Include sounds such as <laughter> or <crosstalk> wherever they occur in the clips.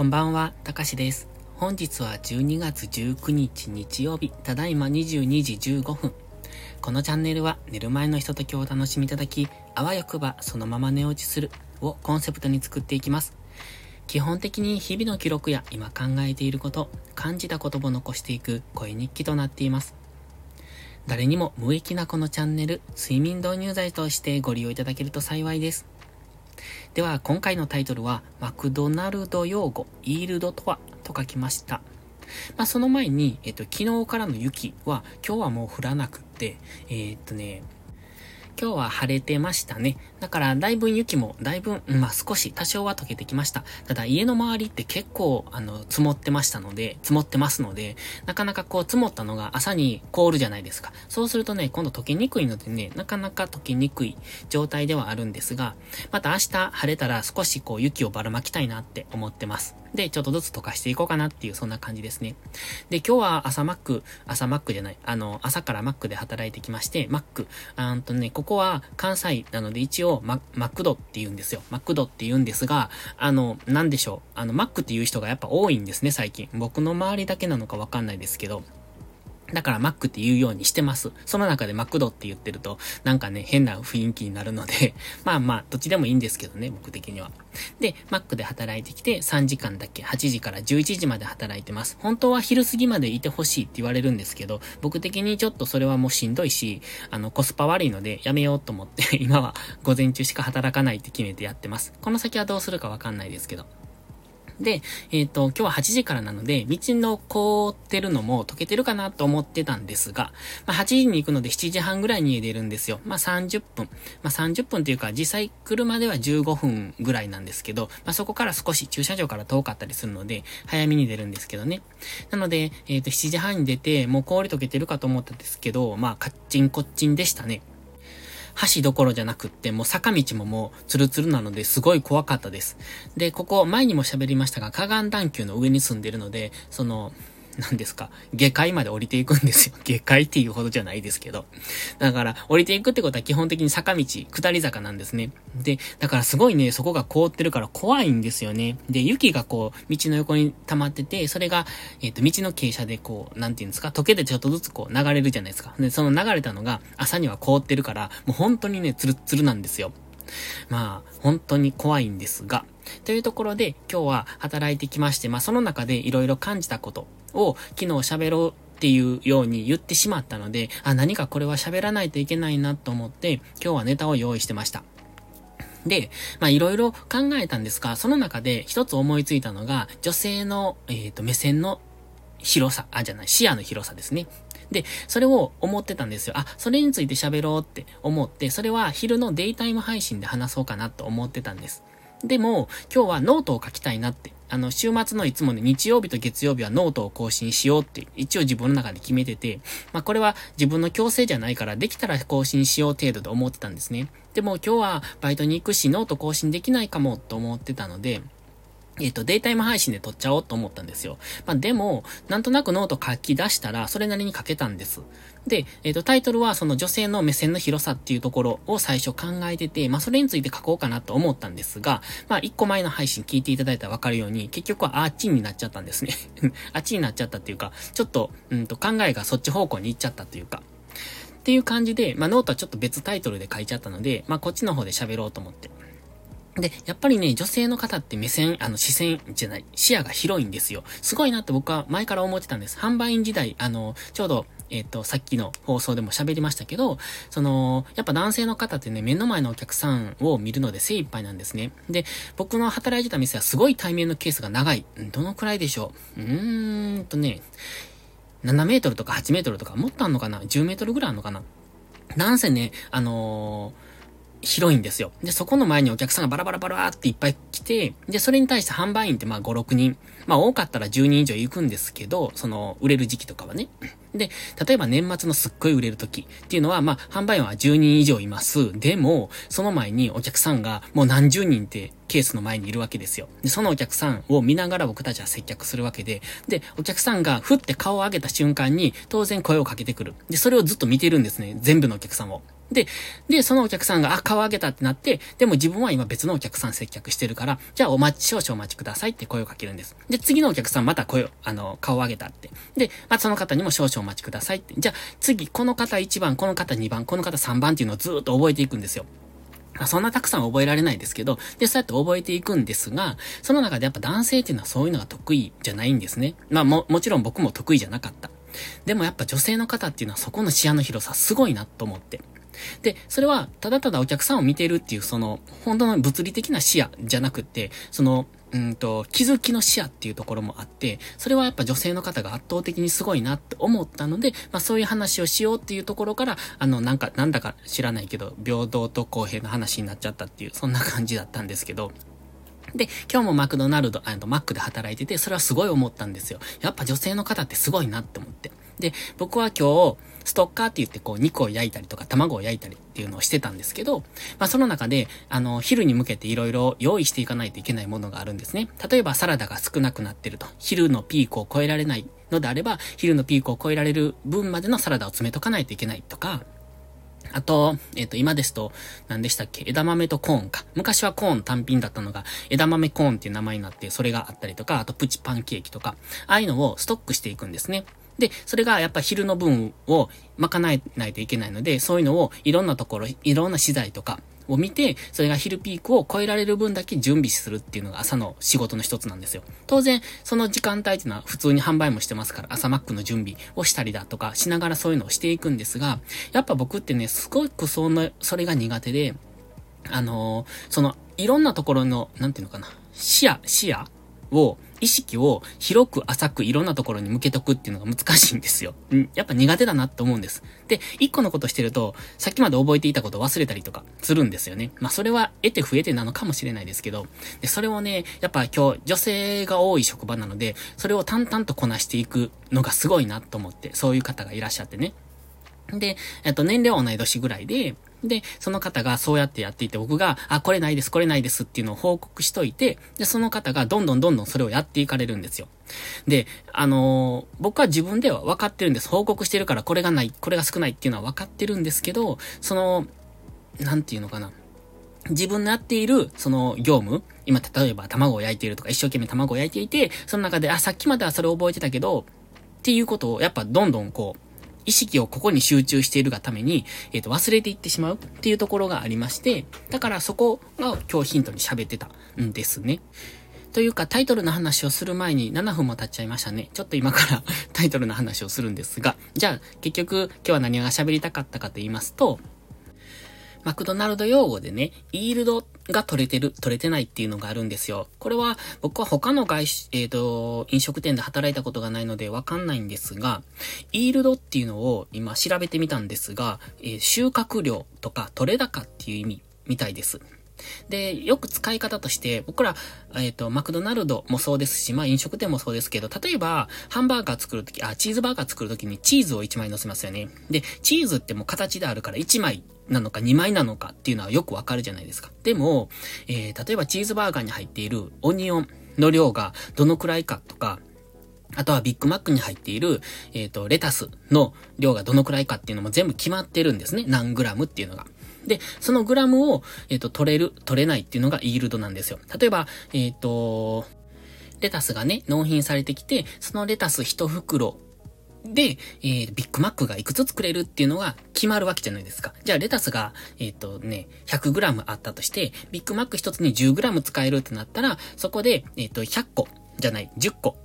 こんばんは、たかしです。本日は12月19日日曜日、ただいま22時15分。このチャンネルは寝る前のひとときをお楽しみいただき、あわよくばそのまま寝落ちするをコンセプトに作っていきます。基本的に日々の記録や今考えていること、感じたことを残していく声日記となっています。誰にも無益なこのチャンネル、睡眠導入剤としてご利用いただけると幸いです。では、今回のタイトルは、マクドナルド用語、イールドとは？と書きました。まあ、その前に、えっと、昨日からの雪は、今日はもう降らなくって、えー、っとね、今日は晴れてましたね。だから、だいぶ雪も、だいぶ、まあ、少し、多少は溶けてきました。ただ、家の周りって結構、あの、積もってましたので、積もってますので、なかなかこう、積もったのが朝に凍るじゃないですか。そうするとね、今度溶けにくいのでね、なかなか溶けにくい状態ではあるんですが、また明日晴れたら少しこう、雪をばらまきたいなって思ってます。で、ちょっとずつ溶かしていこうかなっていう、そんな感じですね。で、今日は朝マック、朝マックじゃない、あの、朝からマックで働いてきまして、マック、あんとね、ここは関西なので一応ママクドって言うんですよ。マクドって言うんですが、あの、なんでしょう。あの、マックっていう人がやっぱ多いんですね、最近。僕の周りだけなのかわかんないですけど。だからマックって言うようにしてます。その中でマクドって言ってると、なんかね、変な雰囲気になるので <laughs> まあまあ、どっちでもいいんですけどね、僕的には。で、マックで働いてきて3時間だけ、8時から11時まで働いてます。本当は昼過ぎまでいてほしいって言われるんですけど、僕的にちょっとそれはもうしんどいし、あの、コスパ悪いのでやめようと思って <laughs> 今は午前中しか働かないって決めてやってます。この先はどうするかわかんないですけど。で、えっ、ー、と、今日は8時からなので、道の凍ってるのも溶けてるかなと思ってたんですが、まあ、8時に行くので7時半ぐらいに家出るんですよ。まあ、30分。まあ、30分というか、実際車では15分ぐらいなんですけど、まあ、そこから少し駐車場から遠かったりするので、早めに出るんですけどね。なので、えっ、ー、と、7時半に出て、もう氷溶けてるかと思ったんですけど、まあ、カッチンコッチンでしたね。橋どころじゃなくって、もう坂道ももうツルツルなのですごい怖かったです。で、ここ前にも喋りましたが、河岸段丘の上に住んでるので、その、何ですか、下界まで降りていくんですよ。<laughs> 下界っていうほどじゃないですけど。だから、降りていくってことは基本的に坂道、下り坂なんですね。で、だからすごいね、そこが凍ってるから怖いんですよね。で、雪がこう、道の横に溜まってて、それが、えっ、ー、と、道の傾斜でこう、なんていうんですか、溶けてちょっとずつこう、流れるじゃないですか。で、その流れたのが、朝には凍ってるから、もう本当にね、ツルツルなんですよ。まあ、本当に怖いんですが、というところで今日は働いてきまして、まあその中で色々感じたことを昨日喋ろうっていうように言ってしまったので、あ、何かこれは喋らないといけないなと思って、今日はネタを用意してました。で、まあいろいろ考えたんですが、その中で一つ思いついたのが、女性の、えっ、ー、と、目線の広さ、あ、じゃない、視野の広さですね。で、それを思ってたんですよ。あ、それについて喋ろうって思って、それは昼のデイタイム配信で話そうかなと思ってたんです。でも、今日はノートを書きたいなって。あの、週末のいつもね、日曜日と月曜日はノートを更新しようって、一応自分の中で決めてて、まあこれは自分の強制じゃないから、できたら更新しよう程度で思ってたんですね。でも今日はバイトに行くし、ノート更新できないかもと思ってたので、えっ、と、デイタイム配信で撮っちゃおうと思ったんですよ。まあ、でも、なんとなくノート書き出したら、それなりに書けたんです。で、えっ、と、タイトルはその女性の目線の広さっていうところを最初考えてて、まあ、それについて書こうかなと思ったんですが、まあ、一個前の配信聞いていただいたらわかるように、結局はあっちになっちゃったんですね。<laughs> あっちになっちゃったっていうか、ちょっと、うんと、考えがそっち方向に行っちゃったというか、っていう感じで、まあ、ノートはちょっと別タイトルで書いちゃったので、まあ、こっちの方で喋ろうと思って。で、やっぱりね、女性の方って目線、あの、視線じゃない、視野が広いんですよ。すごいなって僕は前から思ってたんです。販売員時代、あの、ちょうど、えっ、ー、と、さっきの放送でも喋りましたけど、その、やっぱ男性の方ってね、目の前のお客さんを見るので精一杯なんですね。で、僕の働いてた店はすごい対面のケースが長い。どのくらいでしょう？うーんとね、7メートルとか8メートルとかもっとあんのかな ?10 メートルぐらいあんのかな？なんせね、あのー広いんですよ。で、そこの前にお客さんがバラバラバラっていっぱい来て、で、それに対して販売員ってまあ5、6人。まあ多かったら10人以上行くんですけど、その、売れる時期とかはね。で、例えば年末のすっごい売れる時っていうのは、まあ販売員は10人以上います。でも、その前にお客さんがもう何十人ってケースの前にいるわけですよ。で、そのお客さんを見ながら僕たちは接客するわけで、で、お客さんがふって顔を上げた瞬間に当然声をかけてくる。で、それをずっと見てるんですね。全部のお客さんを。で、で、そのお客さんが、あ、顔上げたってなって、でも自分は今別のお客さん接客してるから、じゃあお待ち、少々お待ちくださいって声をかけるんです。で、次のお客さんまた声を、あの、顔上げたって。で、まあ、その方にも少々お待ちくださいって。じゃあ次、この方1番、この方2番、この方3番っていうのをずっと覚えていくんですよ。ま、そんなたくさん覚えられないですけど、で、そうやって覚えていくんですが、その中でやっぱ男性っていうのはそういうのが得意じゃないんですね。まあも、もちろん僕も得意じゃなかった。でもやっぱ女性の方っていうのはそこの視野の広さすごいなと思って。で、それは、ただただお客さんを見てるっていう、その、本当の物理的な視野じゃなくて、その、うんと、気づきの視野っていうところもあって、それはやっぱ女性の方が圧倒的にすごいなって思ったので、まあそういう話をしようっていうところから、あの、なんか、なんだか知らないけど、平等と公平の話になっちゃったっていう、そんな感じだったんですけど、で、今日もマクドナルド、あの、マックで働いてて、それはすごい思ったんですよ。やっぱ女性の方ってすごいなって思って。で、僕は今日、ストッカーって言ってこう肉を焼いたりとか卵を焼いたりっていうのをしてたんですけど、まあその中で、あの、昼に向けて色々用意していかないといけないものがあるんですね。例えばサラダが少なくなってると。昼のピークを超えられないのであれば、昼のピークを超えられる分までのサラダを詰めとかないといけないとか、あと、えっ、ー、と、今ですと、何でしたっけ？枝豆とコーンか。昔はコーン単品だったのが、枝豆コーンっていう名前になって、それがあったりとか、あとプチパンケーキとか、ああいうのをストックしていくんですね。で、それがやっぱ昼の分を賄えないといけないので、そういうのをいろんなところ、いろんな資材とか、を見て、それが昼ピークを超えられる分だけ準備するっていうのが朝の仕事の一つなんですよ。当然、その時間帯っていうのは普通に販売もしてますから、朝マックの準備をしたりだとかしながらそういうのをしていくんですが、やっぱ僕ってね、すごくその、それが苦手で、あのー、その、いろんなところの、なんていうのかな、視野、視野を、意識を広く浅くいろんなところに向けとくっていうのが難しいんですよ。<laughs> やっぱ苦手だなって思うんです。で、一個のことしてると、さっきまで覚えていたことを忘れたりとかするんですよね。まあそれは得て増えてなのかもしれないですけど、で、それをね、やっぱ今日女性が多い職場なので、それを淡々とこなしていくのがすごいなと思って、そういう方がいらっしゃってね。で、えっと、年齢は同い年ぐらいで、で、その方がそうやってやっていて、僕が、あ、これないです、これないですっていうのを報告しといて、で、その方がどんどんどんどんそれをやっていかれるんですよ。で、あのー、僕は自分では分かってるんです。報告してるからこれがない、これが少ないっていうのは分かってるんですけど、その、なんていうのかな。自分のやっている、その業務、今例えば卵を焼いているとか一生懸命卵を焼いていて、その中で、あ、さっきまではそれを覚えてたけど、っていうことをやっぱどんどんこう、意識をここに集中しているがために、えっ、ー、と、忘れていってしまうっていうところがありまして、だからそこが今日ヒントに喋ってたんですね。というか、タイトルの話をする前に7分も経っちゃいましたね。ちょっと今から <laughs> タイトルの話をするんですが、じゃあ、結局、今日は何が喋りたかったかと言いますと、マクドナルド用語でね、イールドが取れてる、取れてないっていうのがあるんですよ。これは僕は他の外資、えっ、ー、と、飲食店で働いたことがないのでわかんないんですが、イールドっていうのを今調べてみたんですが、えー、収穫量とか取れ高っていう意味みたいです。で、よく使い方として、僕ら、えっ、ー、と、マクドナルドもそうですし、まあ飲食店もそうですけど、例えば、ハンバーガー作るとき、あ、チーズバーガー作るときにチーズを1枚乗せますよね。で、チーズってもう形であるから1枚なのか2枚なのかっていうのはよくわかるじゃないですか。でも、えー、例えばチーズバーガーに入っているオニオンの量がどのくらいかとか、あとはビッグマックに入っている、えっ、ー、と、レタスの量がどのくらいかっていうのも全部決まってるんですね。何グラムっていうのが。で、そのグラムを、えっ、ー、と、取れる、取れないっていうのがイールドなんですよ。例えば、えっ、ー、と、レタスがね、納品されてきて、そのレタス1袋で、えー、ビッグマックがいくつ作れるっていうのが決まるわけじゃないですか。じゃあ、レタスが、えっ、ー、とね、100g あったとして、ビッグマック1つに 10g 使えるってなったら、そこで、えっ、ー、と、100個じゃない、10個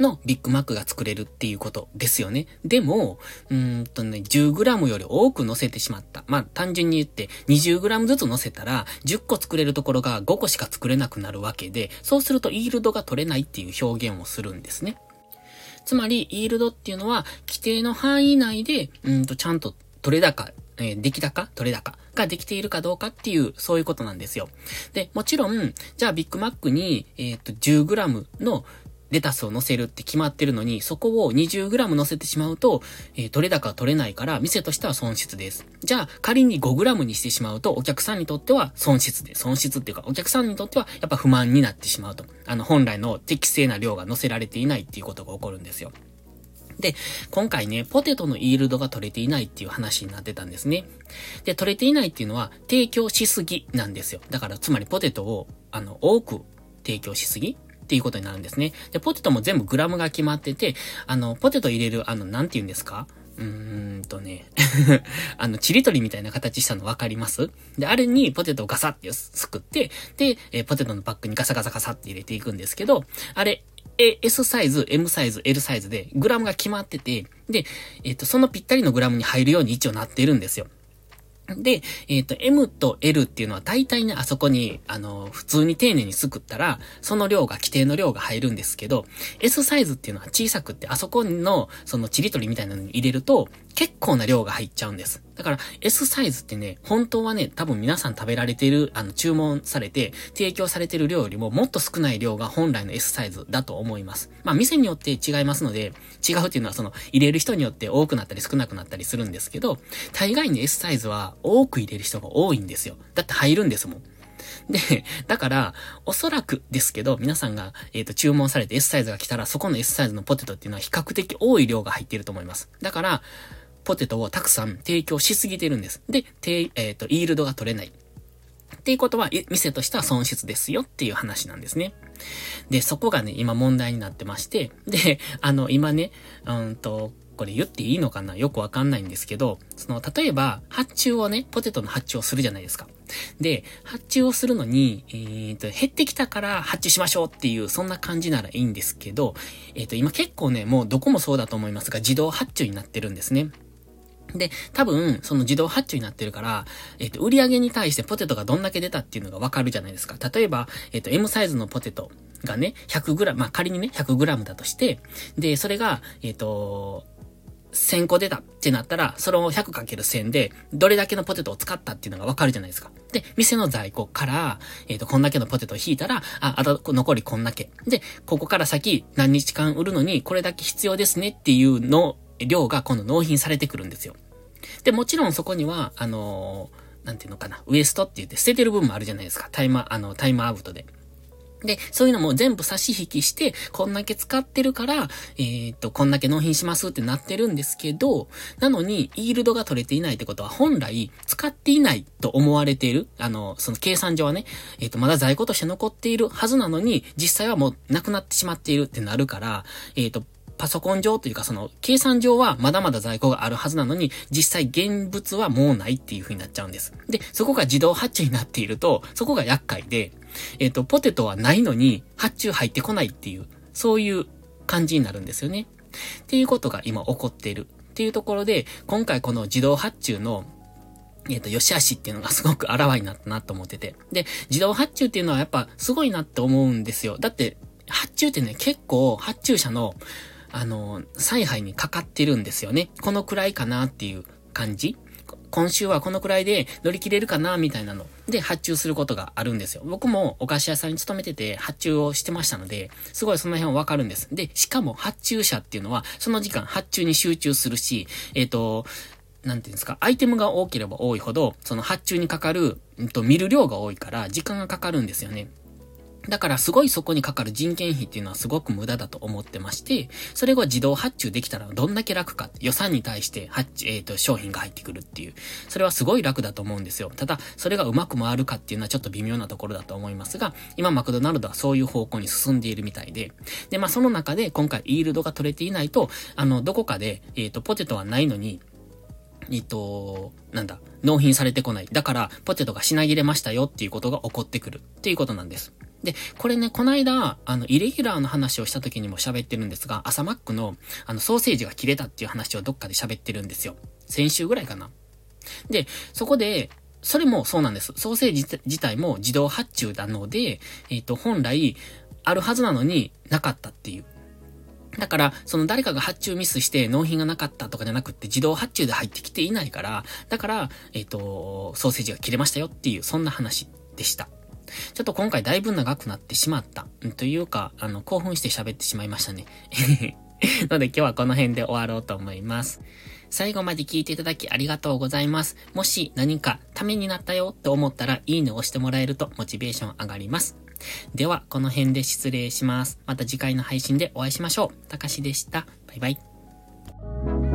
のビッグマックが作れるっていうことですよね。でも、うんとね、10g より多く乗せてしまった。まあ、単純に言って 20g ずつ乗せたら10個作れるところが5個しか作れなくなるわけで、そうするとイールドが取れないっていう表現をするんですね。つまり、イールドっていうのは、規定の範囲内で、うんと、ちゃんと取れ高、えー、出来高取れ高ができているかどうかっていう、そういうことなんですよ。で、もちろん、じゃあビッグマックに、えっ、ー、と、10g のレタスを乗せるって決まってるのに、そこを 20g 乗せてしまうと、えー、取れ高取れないから、店としては損失です。じゃあ、仮に 5g にしてしまうと、お客さんにとっては損失で、損失っていうか、お客さんにとってはやっぱ不満になってしまうと。あの、本来の適正な量が乗せられていないっていうことが起こるんですよ。で、今回ね、ポテトのイールドが取れていないっていう話になってたんですね。で、取れていないっていうのは、提供しすぎなんですよ。だから、つまりポテトを、あの、多く提供しすぎっていうことになるんですね。で、ポテトも全部グラムが決まってて、あの、ポテト入れる、あの、なんて言うんですか？うーんとね <laughs> あの、ちりとりみたいな形したの分かります？で、あれにポテトをガサってすくって、で、えー、ポテトのバッグにガサガサガサって入れていくんですけど、あれ、え、S サイズ、M サイズ、L サイズで、グラムが決まってて、で、えっ、ー、と、そのぴったりのグラムに入るように一応なってるんですよ。で、えっ、ー、と、M と L っていうのは大体ね、あそこに、あの、普通に丁寧にすくったら、その量が、規定の量が入るんですけど、S サイズっていうのは小さくって、あそこの、そのちりとりみたいなのに入れると、結構な量が入っちゃうんです。だから S サイズってね、本当はね、多分皆さん食べられてる、あの、注文されて、提供されてる量よりももっと少ない量が本来の S サイズだと思います。まあ、店によって違いますので、違うっていうのはその、入れる人によって多くなったり少なくなったりするんですけど、大概に S サイズは多く入れる人が多いんですよ。だって入るんですもん。で、だから、おそらくですけど、皆さんが、えっ、ー、と、注文されて S サイズが来たら、そこの S サイズのポテトっていうのは比較的多い量が入っていると思います。だから、ポテトをたくさん提供しすぎてるんです。で、えっ、ー、と、イールドが取れない。っていうことは、店としては損失ですよっていう話なんですね。で、そこがね、今問題になってまして、で、あの、今ね、うんと、これ言っていいのかな？よくわかんないんですけど、その、例えば、発注をね、ポテトの発注をするじゃないですか。で、発注をするのに、えー、と、減ってきたから発注しましょうっていう、そんな感じならいいんですけど、えっ、と、今結構ね、もうどこもそうだと思いますが、自動発注になってるんですね。で、多分、その自動発注になってるから、えっ、と、売り上げに対してポテトがどんだけ出たっていうのがわかるじゃないですか。例えば、えっ、と、M サイズのポテトがね、100g、まあ、仮にね、100g だとして、で、それが、えっ、と、1000個出たってなったら、それを 100×1000 で、どれだけのポテトを使ったっていうのがわかるじゃないですか。で、店の在庫から、えっ、ー、と、こんだけのポテトを引いたら、あ、あと残りこんだけ。で、ここから先何日間売るのにこれだけ必要ですねっていうの、量が今度納品されてくるんですよ。で、もちろんそこには、あのー、なんていうのかな、ウエストって言って捨ててる部分もあるじゃないですか。タイマー、あの、タイムアウトで。で、そういうのも全部差し引きして、こんだけ使ってるから、えー、っと、こんだけ納品しますってなってるんですけど、なのに、イールドが取れていないってことは、本来、使っていないと思われている、あの、その計算上はね、えー、っと、まだ在庫として残っているはずなのに、実際はもうなくなってしまっているってなるから、えー、っと、パソコン上というかその計算上はまだまだ在庫があるはずなのに、実際現物はもうないっていう風になっちゃうんです。で、そこが自動発注になっていると、そこが厄介で、えっ、ー、と、ポテトはないのに発注入ってこないっていう、そういう感じになるんですよね。っていうことが今起こっている。っていうところで、今回この自動発注のえっ、と、良し悪しっていうのがすごくあらわになったなと思ってて。で、自動発注っていうのはやっぱすごいなって思うんですよ。だって、発注ってね、結構発注者の、あの、采配にかかってるんですよね。このくらいかなっていう感じ。今週はこのくらいで乗り切れるかなみたいなので発注することがあるんですよ。僕もお菓子屋さんに勤めてて発注をしてましたので、すごいその辺はわかるんです。で、しかも発注者っていうのはその時間発注に集中するし、えっ、ー、と、なんていうんですか、アイテムが多ければ多いほど、その発注にかかる、うんと、見る量が多いから、時間がかかるんですよね。だからすごいそこにかかる人件費っていうのはすごく無駄だと思ってまして、それが自動発注できたらどんだけ楽か、予算に対して発注、えっ、ー、と、商品が入ってくるっていう、それはすごい楽だと思うんですよ。ただ、それがうまく回るかっていうのはちょっと微妙なところだと思いますが、今マクドナルドはそういう方向に進んでいるみたいで、で、まあその中で今回イールドが取れていないと、あの、どこかで、えっ、ー、と、ポテトはないのに、えっと、なんだ、納品されてこない。だから、ポテトが品切れましたよっていうことが起こってくるっていうことなんです。で、これね、この間、あの、イレギュラーの話をした時にも喋ってるんですが、朝マックの、あの、ソーセージが切れたっていう話をどっかで喋ってるんですよ。先週ぐらいかな。で、そこで、それもそうなんです。ソーセージ自体も自動発注なので、えっ、ー、と、本来、あるはずなのになかったっていう。だから、その誰かが発注ミスして納品がなかったとかじゃなくって自動発注で入ってきていないから、だから、えっ、ー、と、ソーセージが切れましたよっていう、そんな話でした。ちょっと今回だいぶ長くなってしまった。というか、あの、興奮して喋ってしまいましたね。<laughs> ので今日はこの辺で終わろうと思います。最後まで聞いていただきありがとうございます。もし何かためになったよと思ったらいいねを押してもらえるとモチベーション上がります。では、この辺で失礼します。また次回の配信でお会いしましょう。たかしでした。バイバイ。